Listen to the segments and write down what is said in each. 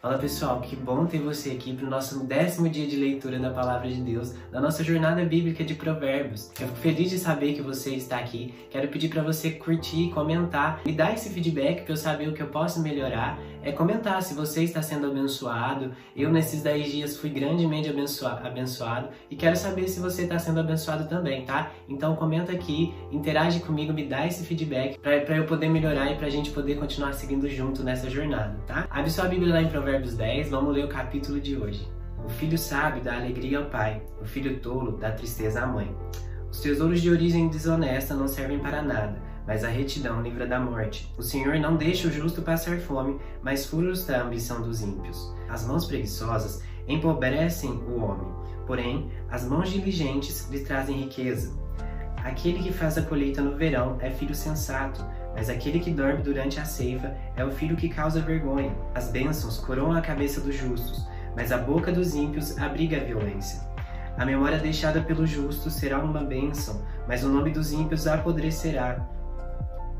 Fala pessoal, que bom ter você aqui para o nosso décimo dia de leitura da Palavra de Deus, da nossa jornada bíblica de Provérbios. Eu fico feliz de saber que você está aqui. Quero pedir para você curtir, comentar, me dar esse feedback para eu saber o que eu posso melhorar. É comentar se você está sendo abençoado. Eu, nesses 10 dias, fui grandemente abençoado e quero saber se você está sendo abençoado também, tá? Então, comenta aqui, interage comigo, me dá esse feedback para eu poder melhorar e para a gente poder continuar seguindo junto nessa jornada, tá? Abre sua Bíblia lá em Provérbios Provérbios 10, vamos ler o capítulo de hoje. O filho sábio dá alegria ao pai, o filho tolo dá tristeza à mãe. Os tesouros de origem desonesta não servem para nada, mas a retidão livra da morte. O Senhor não deixa o justo passar fome, mas frustra a ambição dos ímpios. As mãos preguiçosas empobrecem o homem, porém, as mãos diligentes lhe trazem riqueza. Aquele que faz a colheita no verão é filho sensato, mas aquele que dorme durante a ceifa é o filho que causa vergonha. As bênçãos coroam a cabeça dos justos, mas a boca dos ímpios abriga a violência. A memória deixada pelo justo será uma bênção, mas o nome dos ímpios apodrecerá.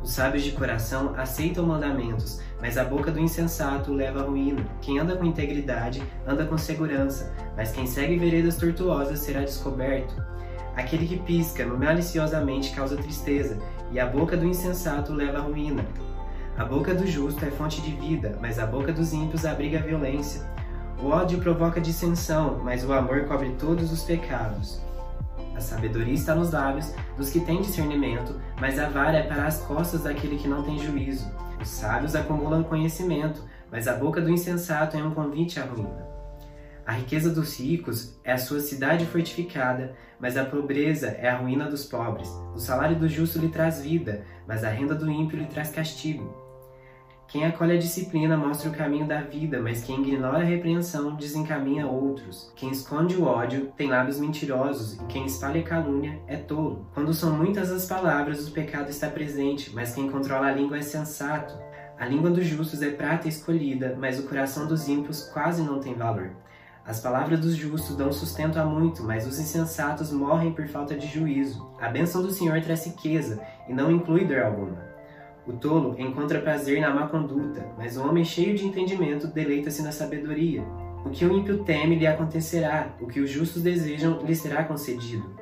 Os sábios de coração aceitam mandamentos, mas a boca do insensato leva à ruína. Quem anda com integridade anda com segurança, mas quem segue veredas tortuosas será descoberto. Aquele que pisca maliciosamente causa tristeza, e a boca do insensato leva à ruína. A boca do justo é fonte de vida, mas a boca dos ímpios abriga a violência. O ódio provoca dissensão, mas o amor cobre todos os pecados. A sabedoria está nos lábios dos que têm discernimento, mas a vara é para as costas daquele que não tem juízo. Os sábios acumulam conhecimento, mas a boca do insensato é um convite à ruína. A riqueza dos ricos é a sua cidade fortificada, mas a pobreza é a ruína dos pobres. O salário do justo lhe traz vida, mas a renda do ímpio lhe traz castigo. Quem acolhe a disciplina mostra o caminho da vida, mas quem ignora a repreensão desencaminha outros. Quem esconde o ódio tem lábios mentirosos, e quem espalha calúnia é tolo. Quando são muitas as palavras, o pecado está presente, mas quem controla a língua é sensato. A língua dos justos é prata escolhida, mas o coração dos ímpios quase não tem valor. As palavras dos justos dão sustento a muito, mas os insensatos morrem por falta de juízo. A bênção do Senhor traz riqueza e não inclui dor alguma. O tolo encontra prazer na má conduta, mas o homem cheio de entendimento deleita-se na sabedoria. O que o ímpio teme lhe acontecerá, o que os justos desejam lhe será concedido.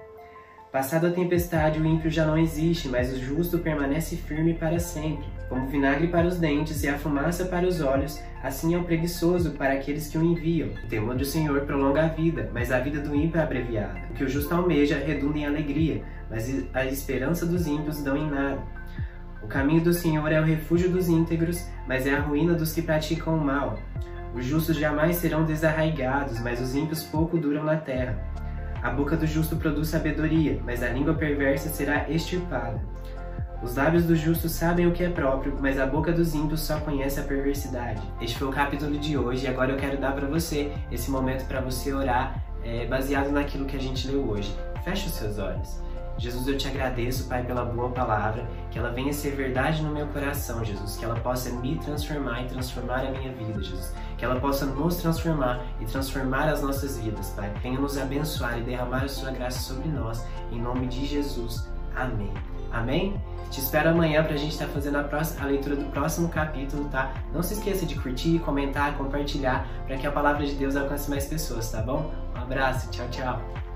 Passada a tempestade, o ímpio já não existe, mas o justo permanece firme para sempre. Como vinagre para os dentes e a fumaça para os olhos, assim é o preguiçoso para aqueles que o enviam. O temor do Senhor prolonga a vida, mas a vida do ímpio é abreviada. O que o justo almeja redunda em alegria, mas a esperança dos ímpios dão em nada. O caminho do Senhor é o refúgio dos íntegros, mas é a ruína dos que praticam o mal. Os justos jamais serão desarraigados, mas os ímpios pouco duram na terra. A boca do justo produz sabedoria, mas a língua perversa será extirpada. Os lábios do justo sabem o que é próprio, mas a boca dos ímpios só conhece a perversidade. Este foi o capítulo de hoje e agora eu quero dar para você esse momento para você orar é, baseado naquilo que a gente leu hoje. Feche os seus olhos. Jesus, eu te agradeço, Pai, pela boa palavra, que ela venha ser verdade no meu coração, Jesus, que ela possa me transformar e transformar a minha vida, Jesus, que ela possa nos transformar e transformar as nossas vidas, Pai. Venha nos abençoar e derramar a sua graça sobre nós, em nome de Jesus. Amém. Amém? Te espero amanhã para a gente estar tá fazendo a, próxima, a, leitura do próximo capítulo, tá? Não se esqueça de curtir, comentar, compartilhar, para que a palavra de Deus alcance mais pessoas, tá bom? Um abraço, tchau, tchau.